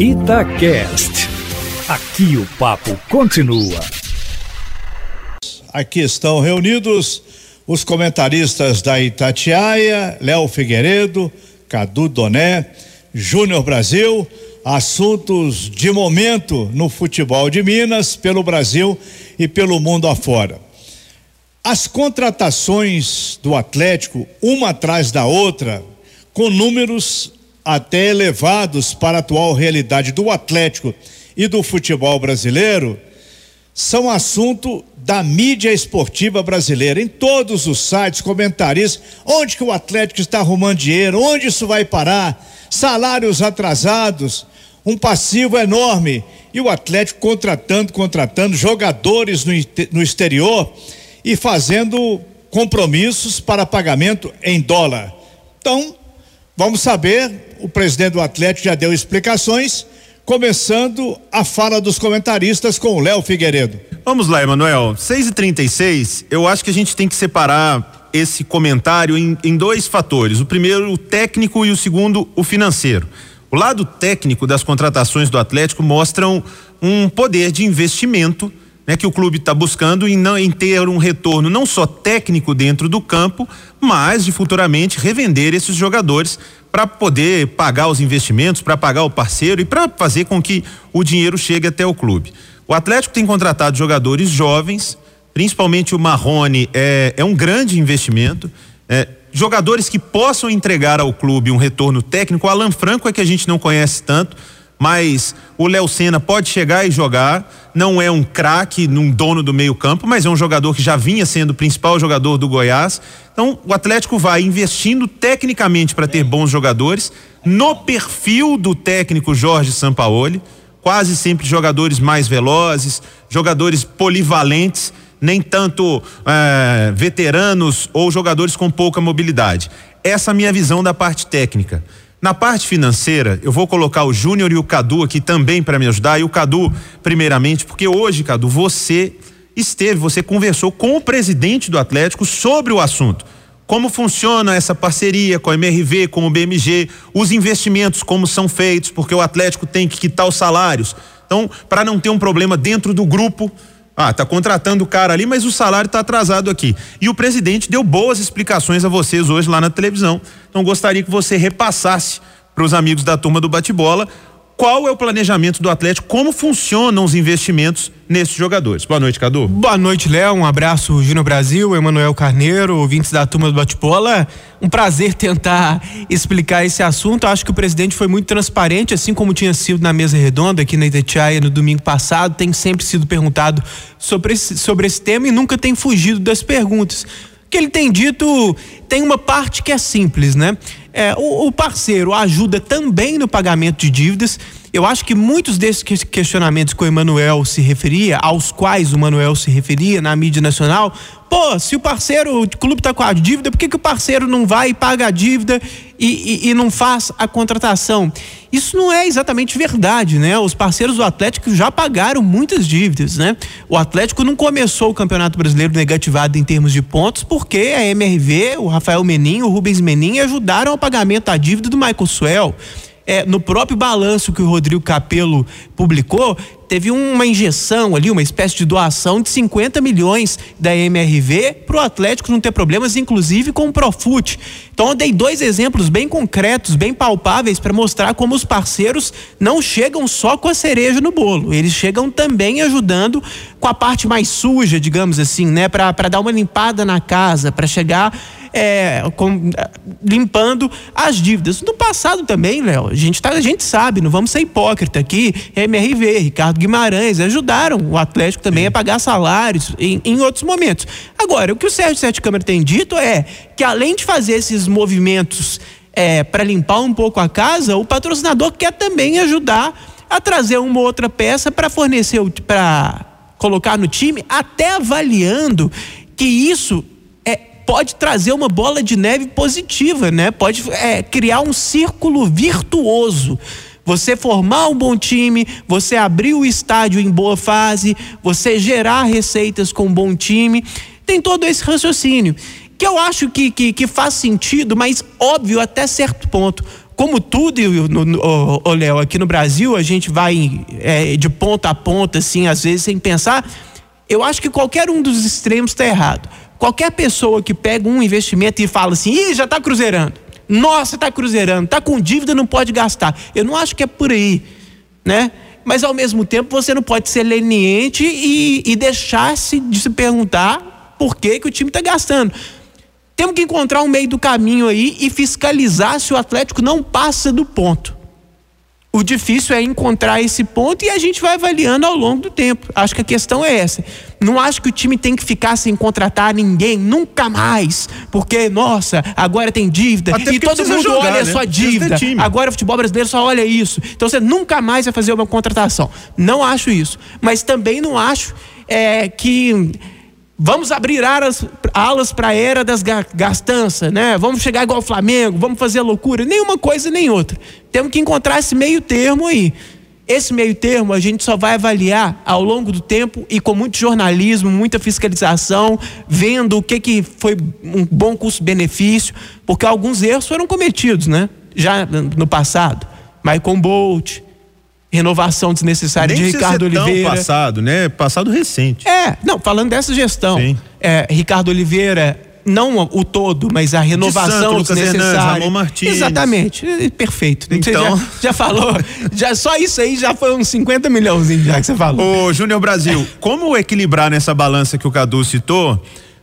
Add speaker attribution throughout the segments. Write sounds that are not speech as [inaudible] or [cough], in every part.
Speaker 1: Itacast. Aqui o papo continua.
Speaker 2: Aqui estão reunidos os comentaristas da Itatiaia, Léo Figueiredo, Cadu Doné, Júnior Brasil, assuntos de momento no futebol de Minas, pelo Brasil e pelo mundo afora. As contratações do Atlético, uma atrás da outra, com números até elevados para a atual realidade do Atlético e do futebol brasileiro, são assunto da mídia esportiva brasileira. Em todos os sites, comentaristas, onde que o Atlético está arrumando dinheiro, onde isso vai parar, salários atrasados, um passivo enorme. E o Atlético contratando, contratando jogadores no, no exterior e fazendo compromissos para pagamento em dólar. Então, vamos saber, o presidente do Atlético já deu explicações, começando a fala dos comentaristas com o Léo Figueiredo.
Speaker 3: Vamos lá, Emanuel. 6 e 36 eu acho que a gente tem que separar esse comentário em, em dois fatores. O primeiro, o técnico, e o segundo, o financeiro. O lado técnico das contratações do Atlético mostram um poder de investimento né, que o clube está buscando em, não, em ter um retorno não só técnico dentro do campo, mas de futuramente revender esses jogadores para poder pagar os investimentos, para pagar o parceiro e para fazer com que o dinheiro chegue até o clube. O Atlético tem contratado jogadores jovens, principalmente o Marrone é, é um grande investimento. É, jogadores que possam entregar ao clube um retorno técnico. O Alan Franco é que a gente não conhece tanto, mas o Léo Senna pode chegar e jogar. Não é um craque, num dono do meio-campo, mas é um jogador que já vinha sendo o principal jogador do Goiás. Então, o Atlético vai investindo tecnicamente para ter bons jogadores, no perfil do técnico Jorge Sampaoli, quase sempre jogadores mais velozes, jogadores polivalentes, nem tanto é, veteranos ou jogadores com pouca mobilidade. Essa é a minha visão da parte técnica. Na parte financeira, eu vou colocar o Júnior e o Cadu aqui também para me ajudar. E o Cadu, primeiramente, porque hoje, Cadu, você esteve, você conversou com o presidente do Atlético sobre o assunto. Como funciona essa parceria com a MRV, com o BMG, os investimentos, como são feitos, porque o Atlético tem que quitar os salários. Então, para não ter um problema dentro do grupo, ah, tá contratando o cara ali, mas o salário está atrasado aqui. E o presidente deu boas explicações a vocês hoje lá na televisão. Então gostaria que você repassasse para os amigos da turma do bate-bola qual é o planejamento do Atlético, como funcionam os investimentos nesses jogadores. Boa noite, Cadu.
Speaker 4: Boa noite, Léo. Um abraço, Gino Brasil, Emanuel Carneiro, ouvintes da turma do bate-bola. Um prazer tentar explicar esse assunto. Acho que o presidente foi muito transparente, assim como tinha sido na mesa redonda aqui na Itatiaia no domingo passado. Tem sempre sido perguntado sobre esse, sobre esse tema e nunca tem fugido das perguntas. Que ele tem dito tem uma parte que é simples, né? É, o, o parceiro ajuda também no pagamento de dívidas. Eu acho que muitos desses questionamentos que o Emanuel se referia, aos quais o Manuel se referia na mídia nacional, pô, se o parceiro, o clube está com a dívida, por que, que o parceiro não vai e paga a dívida e, e, e, não faz a contratação? Isso não é exatamente verdade, né? Os parceiros do Atlético já pagaram muitas dívidas, né? O Atlético não começou o Campeonato Brasileiro negativado em termos de pontos porque a MRV, o Rafael Menin, o Rubens Menin ajudaram ao pagamento da dívida do Michael Suel é, no próprio balanço que o Rodrigo Capello publicou, teve uma injeção ali, uma espécie de doação de 50 milhões da MRV para o Atlético não ter problemas, inclusive com o Profute. Então eu dei dois exemplos bem concretos, bem palpáveis para mostrar como os parceiros não chegam só com a cereja no bolo, eles chegam também ajudando com a parte mais suja, digamos assim, né, para dar uma limpada na casa, para chegar é, com, limpando as dívidas. No passado também, Léo, a gente, tá, a gente sabe, não vamos ser hipócrita aqui, MRV, Ricardo Guimarães ajudaram o Atlético também a pagar salários em, em outros momentos. Agora, o que o Sérgio Sete Câmara tem dito é que além de fazer esses movimentos é, para limpar um pouco a casa, o patrocinador quer também ajudar a trazer uma outra peça para fornecer, para colocar no time, até avaliando que isso pode trazer uma bola de neve positiva, né? Pode é, criar um círculo virtuoso. Você formar um bom time, você abrir o estádio em boa fase, você gerar receitas com um bom time. Tem todo esse raciocínio. Que eu acho que, que, que faz sentido, mas óbvio até certo ponto como tudo, o Léo, aqui no Brasil, a gente vai é, de ponta a ponta, assim, às vezes sem pensar. Eu acho que qualquer um dos extremos está errado. Qualquer pessoa que pega um investimento e fala assim, Ih, já está cruzeirando. Nossa, está cruzeirando, está com dívida, não pode gastar. Eu não acho que é por aí, né? Mas ao mesmo tempo você não pode ser leniente e, e deixar-se de se perguntar por que, que o time está gastando. Temos que encontrar um meio do caminho aí e fiscalizar se o Atlético não passa do ponto. O difícil é encontrar esse ponto e a gente vai avaliando ao longo do tempo. Acho que a questão é essa. Não acho que o time tem que ficar sem contratar ninguém, nunca mais. Porque, nossa, agora tem dívida. Até e todo mundo jogar, olha né? só dívida. Agora o futebol brasileiro só olha isso. Então você nunca mais vai fazer uma contratação. Não acho isso. Mas também não acho é, que Vamos abrir alas, alas para a era das gastanças, né? Vamos chegar igual o Flamengo, vamos fazer loucura. Nenhuma coisa nem outra. Temos que encontrar esse meio termo aí. Esse meio termo a gente só vai avaliar ao longo do tempo e com muito jornalismo, muita fiscalização, vendo o que, que foi um bom custo-benefício, porque alguns erros foram cometidos, né? Já no passado. Michael Bolt, renovação desnecessária Nem de Ricardo Oliveira.
Speaker 3: passado, né? Passado recente.
Speaker 4: É, não, falando dessa gestão. É, Ricardo Oliveira, não o todo, mas a renovação de Santo, desnecessária. Ramon
Speaker 3: Martins.
Speaker 4: Exatamente, perfeito. Então, já, [laughs] já, falou, já só isso aí já foi uns 50 milhões já que você falou.
Speaker 3: Ô, Júnior Brasil, [laughs] como equilibrar nessa balança que o Cadu citou?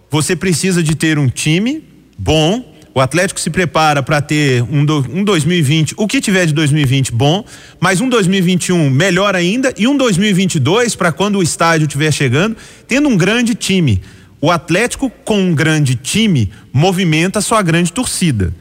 Speaker 3: Você precisa de ter um time bom, o Atlético se prepara para ter um, do, um 2020, o que tiver de 2020 bom, mas um 2021 melhor ainda e um 2022 para quando o estádio estiver chegando, tendo um grande time. O Atlético com um grande time movimenta sua grande torcida.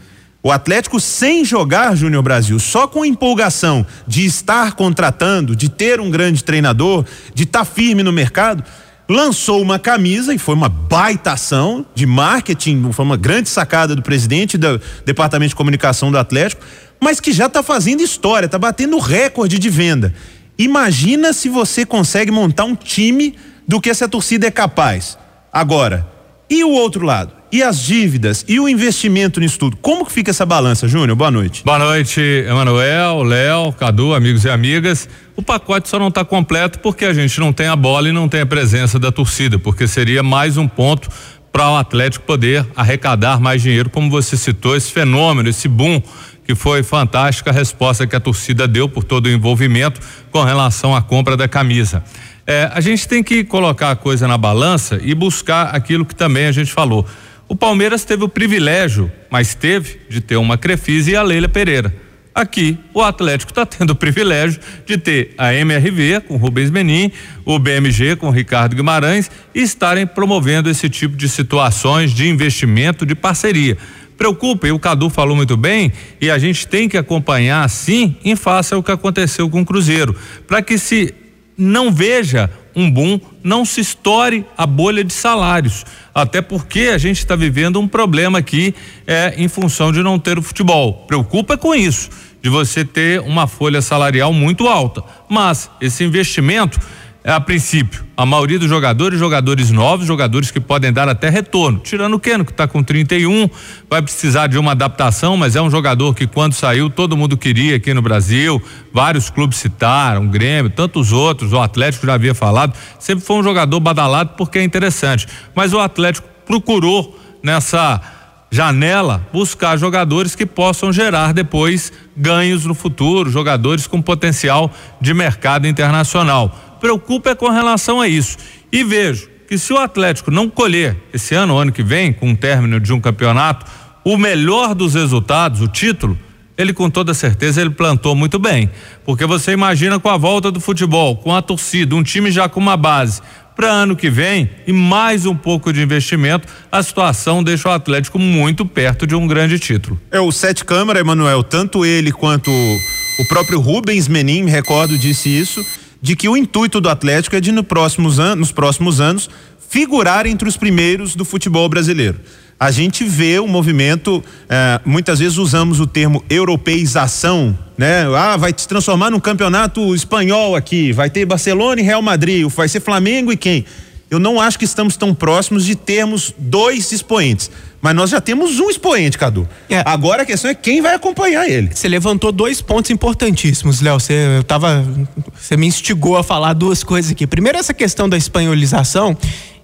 Speaker 3: O Atlético sem jogar Júnior Brasil, só com empolgação de estar contratando, de ter um grande treinador, de estar tá firme no mercado, lançou uma camisa e foi uma baita ação de marketing, foi uma grande sacada do presidente do departamento de comunicação do Atlético, mas que já está fazendo história, está batendo recorde de venda. Imagina se você consegue montar um time do que essa torcida é capaz. Agora, e o outro lado? E as dívidas? E o investimento nisso tudo? Como que fica essa balança, Júnior? Boa noite.
Speaker 5: Boa noite, Emanuel, Léo, Cadu, amigos e amigas. O pacote só não está completo porque a gente não tem a bola e não tem a presença da torcida, porque seria mais um ponto para o Atlético poder arrecadar mais dinheiro, como você citou, esse fenômeno, esse boom que foi fantástica a resposta que a torcida deu por todo o envolvimento com relação à compra da camisa. É, a gente tem que colocar a coisa na balança e buscar aquilo que também a gente falou. O Palmeiras teve o privilégio, mas teve, de ter uma Crefisa e a Leila Pereira. Aqui, o Atlético está tendo o privilégio de ter a MRV com Rubens Menin, o BMG com Ricardo Guimarães e estarem promovendo esse tipo de situações de investimento, de parceria. Preocupa, e o Cadu falou muito bem, e a gente tem que acompanhar sim em face ao que aconteceu com o Cruzeiro, para que se não veja um boom, não se estoure a bolha de salários. Até porque a gente está vivendo um problema aqui é, em função de não ter o futebol. Preocupa com isso, de você ter uma folha salarial muito alta. Mas esse investimento a princípio, a maioria dos jogadores, jogadores novos, jogadores que podem dar até retorno. Tirando o Keno, que está com 31, vai precisar de uma adaptação, mas é um jogador que quando saiu todo mundo queria aqui no Brasil. Vários clubes citaram, Grêmio, tantos outros, o Atlético já havia falado. Sempre foi um jogador badalado porque é interessante. Mas o Atlético procurou nessa janela buscar jogadores que possam gerar depois ganhos no futuro, jogadores com potencial de mercado internacional preocupa é com relação a isso. E vejo que se o Atlético não colher esse ano, ano que vem, com o término de um campeonato, o melhor dos resultados, o título, ele com toda certeza ele plantou muito bem, porque você imagina com a volta do futebol, com a torcida, um time já com uma base para ano que vem e mais um pouco de investimento, a situação deixa o Atlético muito perto de um grande título.
Speaker 3: É o Sete Câmara, Emanuel, tanto ele quanto o próprio Rubens Menin, me recordo, disse isso de que o intuito do Atlético é de no próximos an nos próximos anos figurar entre os primeiros do futebol brasileiro. A gente vê o movimento, eh, muitas vezes usamos o termo europeização, né? Ah, vai se transformar num campeonato espanhol aqui, vai ter Barcelona e Real Madrid, vai ser Flamengo e quem? Eu não acho que estamos tão próximos de termos dois expoentes. Mas nós já temos um expoente, Cadu. É. Agora a questão é quem vai acompanhar ele.
Speaker 4: Você levantou dois pontos importantíssimos, Léo. Você tava. Você me instigou a falar duas coisas aqui. Primeiro, essa questão da espanholização.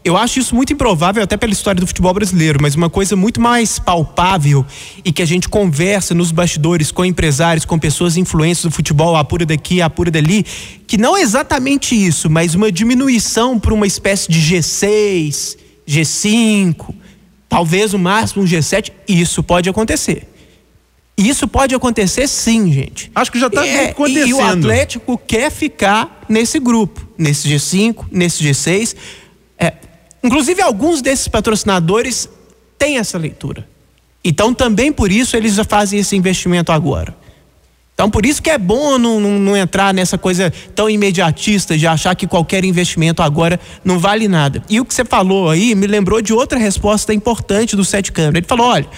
Speaker 4: Eu acho isso muito improvável até pela história do futebol brasileiro, mas uma coisa muito mais palpável e que a gente conversa nos bastidores com empresários, com pessoas influentes do futebol, apura daqui, apura dali, que não é exatamente isso, mas uma diminuição para uma espécie de G6, G5, talvez o máximo um G7, isso pode acontecer. Isso pode acontecer sim, gente.
Speaker 3: Acho que já está é, acontecendo.
Speaker 4: E o Atlético quer ficar nesse grupo, nesse G5, nesse G6. É, Inclusive, alguns desses patrocinadores têm essa leitura. Então, também por isso, eles já fazem esse investimento agora. Então, por isso que é bom não, não, não, entrar nessa coisa tão imediatista de achar que qualquer investimento agora não vale nada. E o que você falou aí me lembrou de outra resposta importante do Sete Câmara. Ele falou: olha,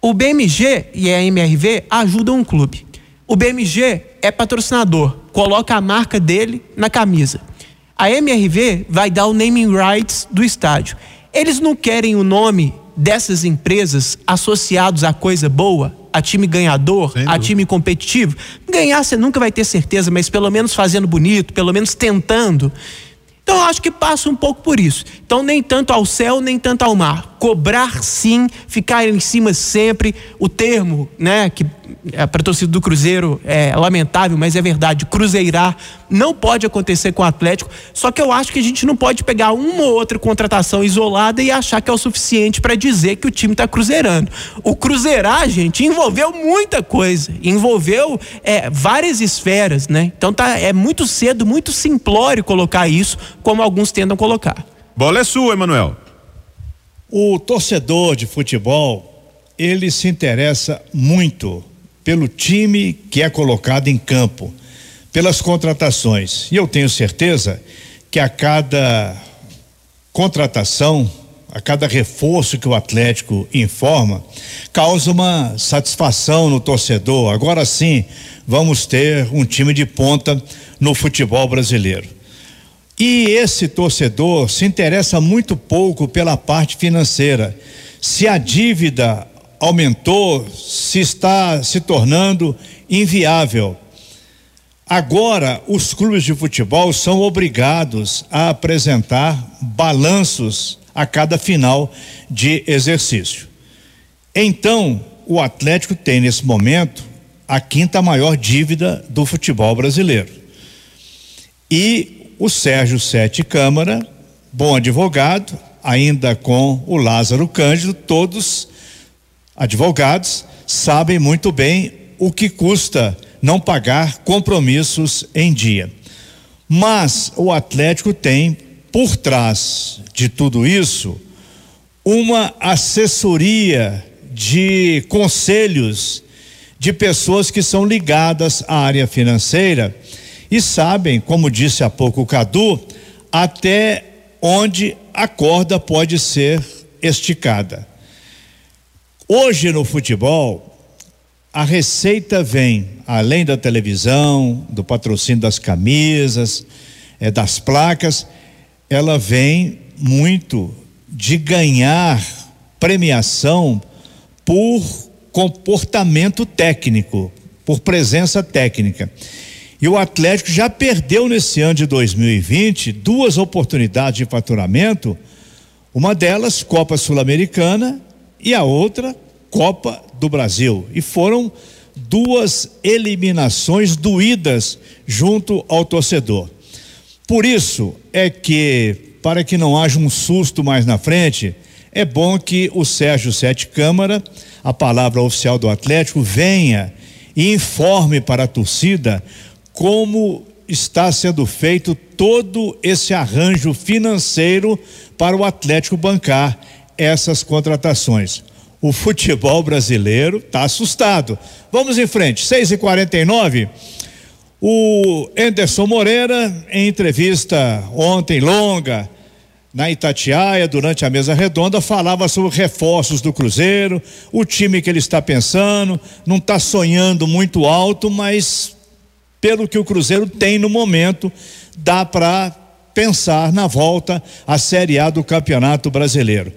Speaker 4: o BMG e a MRV ajudam um clube. O BMG é patrocinador, coloca a marca dele na camisa. A MRV vai dar o naming rights do estádio. Eles não querem o nome dessas empresas associados a coisa boa, a time ganhador, a time competitivo. Ganhar você nunca vai ter certeza, mas pelo menos fazendo bonito, pelo menos tentando. Então eu acho que passa um pouco por isso. Então nem tanto ao céu, nem tanto ao mar. Cobrar sim, ficar em cima sempre. O termo, né, que é, para a torcida do Cruzeiro é lamentável, mas é verdade. Cruzeirar não pode acontecer com o Atlético. Só que eu acho que a gente não pode pegar uma ou outra contratação isolada e achar que é o suficiente para dizer que o time está cruzeirando. O cruzeirar, gente, envolveu muita coisa, envolveu é, várias esferas, né? Então tá, é muito cedo, muito simplório colocar isso, como alguns tentam colocar.
Speaker 3: Bola é sua, Emanuel.
Speaker 2: O torcedor de futebol, ele se interessa muito pelo time que é colocado em campo, pelas contratações. E eu tenho certeza que a cada contratação, a cada reforço que o Atlético informa, causa uma satisfação no torcedor. Agora sim, vamos ter um time de ponta no futebol brasileiro. E esse torcedor se interessa muito pouco pela parte financeira. Se a dívida aumentou, se está se tornando inviável. Agora, os clubes de futebol são obrigados a apresentar balanços a cada final de exercício. Então, o Atlético tem nesse momento a quinta maior dívida do futebol brasileiro. E o Sérgio Sete Câmara, bom advogado, ainda com o Lázaro Cândido, todos advogados sabem muito bem o que custa não pagar compromissos em dia. Mas o Atlético tem por trás de tudo isso uma assessoria de conselhos de pessoas que são ligadas à área financeira e sabem, como disse há pouco o Cadu, até onde a corda pode ser esticada. Hoje no futebol, a receita vem, além da televisão, do patrocínio das camisas, é, das placas, ela vem muito de ganhar premiação por comportamento técnico, por presença técnica. E o Atlético já perdeu nesse ano de 2020 duas oportunidades de faturamento, uma delas Copa Sul-Americana e a outra Copa do Brasil. E foram duas eliminações doídas junto ao torcedor. Por isso é que, para que não haja um susto mais na frente, é bom que o Sérgio Sete Câmara, a palavra oficial do Atlético, venha e informe para a torcida como está sendo feito todo esse arranjo financeiro para o Atlético bancar essas contratações. O futebol brasileiro está assustado. Vamos em frente, 6 e 49 O Anderson Moreira, em entrevista ontem longa na Itatiaia, durante a mesa redonda, falava sobre reforços do Cruzeiro, o time que ele está pensando, não está sonhando muito alto, mas pelo que o Cruzeiro tem no momento, dá para pensar na volta à Série A do Campeonato Brasileiro.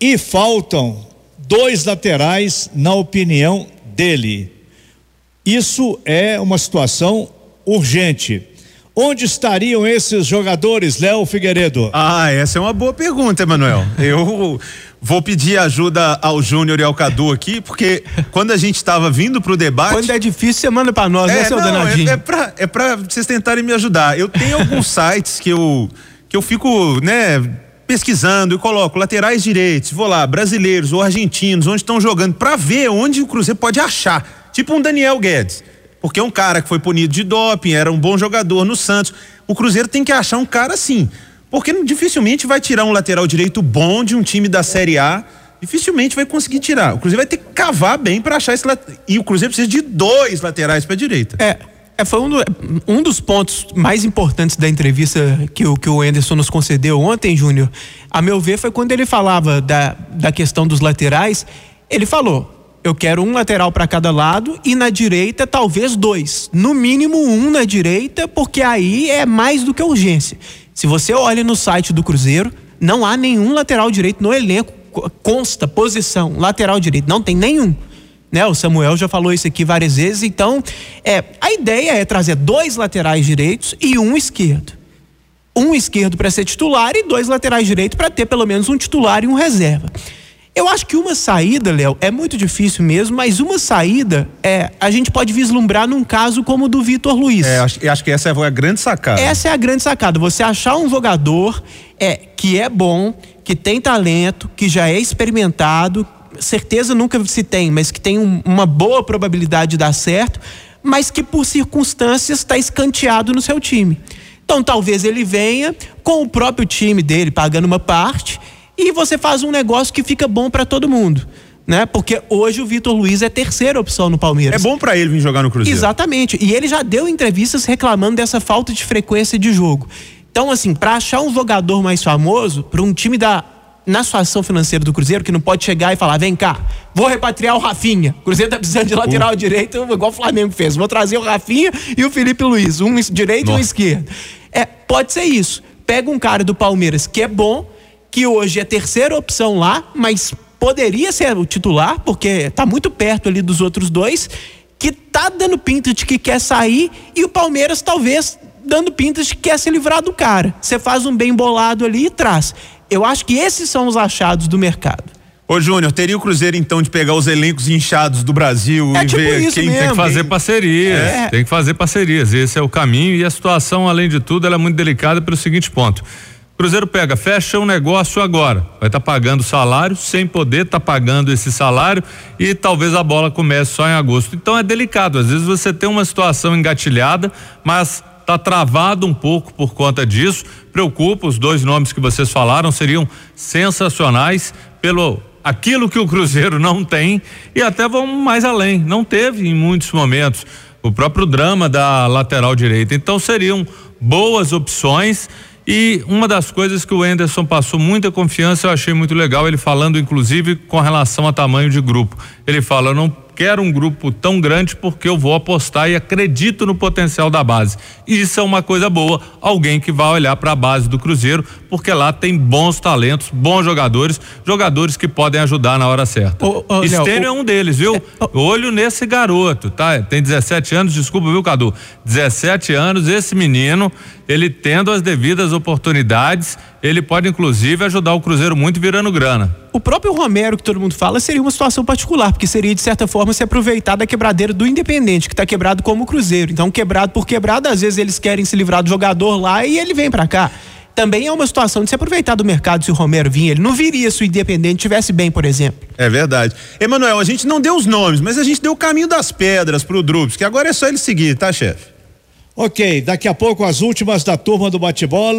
Speaker 2: E faltam dois laterais, na opinião dele. Isso é uma situação urgente. Onde estariam esses jogadores, Léo Figueiredo?
Speaker 3: Ah, essa é uma boa pergunta, Emanuel. Eu vou pedir ajuda ao Júnior e ao Cadu aqui, porque quando a gente estava vindo para o debate.
Speaker 4: Quando é difícil, você manda para nós, né, é, né, seu não, danadinho?
Speaker 3: É, é para é pra vocês tentarem me ajudar. Eu tenho alguns [laughs] sites que eu, que eu fico, né, pesquisando e coloco laterais direitos, vou lá, brasileiros ou argentinos, onde estão jogando, para ver onde o Cruzeiro pode achar. Tipo um Daniel Guedes porque é um cara que foi punido de doping, era um bom jogador no Santos. O Cruzeiro tem que achar um cara assim, porque dificilmente vai tirar um lateral direito bom de um time da Série A. Dificilmente vai conseguir tirar. O Cruzeiro vai ter que cavar bem para achar esse lateral. E o Cruzeiro precisa de dois laterais para direita.
Speaker 4: É, é, foi um, do, um, dos pontos mais importantes da entrevista que o, que o Anderson nos concedeu ontem, Júnior. A meu ver, foi quando ele falava da, da questão dos laterais. Ele falou: eu quero um lateral para cada lado e na direita talvez dois. No mínimo um na direita, porque aí é mais do que urgência. Se você olha no site do Cruzeiro, não há nenhum lateral direito no elenco. Consta posição, lateral direito, não tem nenhum. Né? O Samuel já falou isso aqui várias vezes. Então, é, a ideia é trazer dois laterais direitos e um esquerdo. Um esquerdo para ser titular e dois laterais direitos para ter pelo menos um titular e um reserva. Eu acho que uma saída, Léo, é muito difícil mesmo, mas uma saída é a gente pode vislumbrar num caso como o do Vitor Luiz.
Speaker 3: É, acho, acho que essa é a grande sacada.
Speaker 4: Essa é a grande sacada. Você achar um jogador é, que é bom, que tem talento, que já é experimentado, certeza nunca se tem, mas que tem um, uma boa probabilidade de dar certo, mas que por circunstâncias está escanteado no seu time. Então talvez ele venha com o próprio time dele pagando uma parte e você faz um negócio que fica bom para todo mundo. Né? Porque hoje o Vitor Luiz é terceira opção no Palmeiras.
Speaker 3: É bom para ele vir jogar no Cruzeiro.
Speaker 4: Exatamente. E ele já deu entrevistas reclamando dessa falta de frequência de jogo. Então, assim, para achar um jogador mais famoso, para um time da na situação financeira do Cruzeiro, que não pode chegar e falar: vem cá, vou repatriar o Rafinha. O Cruzeiro tá precisando de lateral direito, igual o Flamengo fez. Vou trazer o Rafinha e o Felipe Luiz, um direito Nossa. e um esquerdo. É, pode ser isso. Pega um cara do Palmeiras que é bom, que hoje é terceira opção lá, mas poderia ser o titular, porque está muito perto ali dos outros dois, que tá dando pinta de que quer sair e o Palmeiras talvez dando pinta de que quer se livrar do cara. Você faz um bem bolado ali e traz. Eu acho que esses são os achados do mercado.
Speaker 3: Ô Júnior, teria o Cruzeiro então de pegar os elencos inchados do Brasil
Speaker 4: é
Speaker 3: e
Speaker 4: tipo
Speaker 3: ver quem
Speaker 4: mesmo.
Speaker 5: tem que fazer parcerias, é. tem que fazer parcerias. Esse é o caminho e a situação, além de tudo, ela é muito delicada pelo seguinte ponto. Cruzeiro pega, fecha um negócio agora, vai estar tá pagando salário sem poder estar tá pagando esse salário e talvez a bola comece só em agosto. Então é delicado, às vezes você tem uma situação engatilhada, mas está travado um pouco por conta disso. Preocupa, os dois nomes que vocês falaram seriam sensacionais pelo aquilo que o Cruzeiro não tem e até vão mais além, não teve em muitos momentos o próprio drama da lateral direita. Então seriam boas opções e uma das coisas que o Enderson passou muita confiança, eu achei muito legal, ele falando inclusive com relação a tamanho de grupo. Ele fala: não quero um grupo tão grande porque eu vou apostar e acredito no potencial da base. Isso é uma coisa boa. Alguém que vai olhar para a base do Cruzeiro, porque lá tem bons talentos, bons jogadores, jogadores que podem ajudar na hora certa. Ô, Estênio é um deles, viu? É, Olho nesse garoto, tá? Tem 17 anos, desculpa, viu, Cadu? 17 anos, esse menino, ele tendo as devidas oportunidades, ele pode inclusive ajudar o Cruzeiro muito virando grana.
Speaker 4: O próprio Romero, que todo mundo fala, seria uma situação particular, porque seria de certa forma se aproveitar da quebradeira do Independente, que está quebrado como o Cruzeiro. Então, quebrado por quebrado, às vezes eles querem se livrar do jogador lá e ele vem para cá. Também é uma situação de se aproveitar do mercado se o Romero vinha. Ele não viria se o Independente tivesse bem, por exemplo.
Speaker 3: É verdade. Emanuel, a gente não deu os nomes, mas a gente deu o caminho das pedras pro Drups, que agora é só ele seguir, tá, chefe?
Speaker 2: Ok, daqui a pouco as últimas da turma do bate-bola.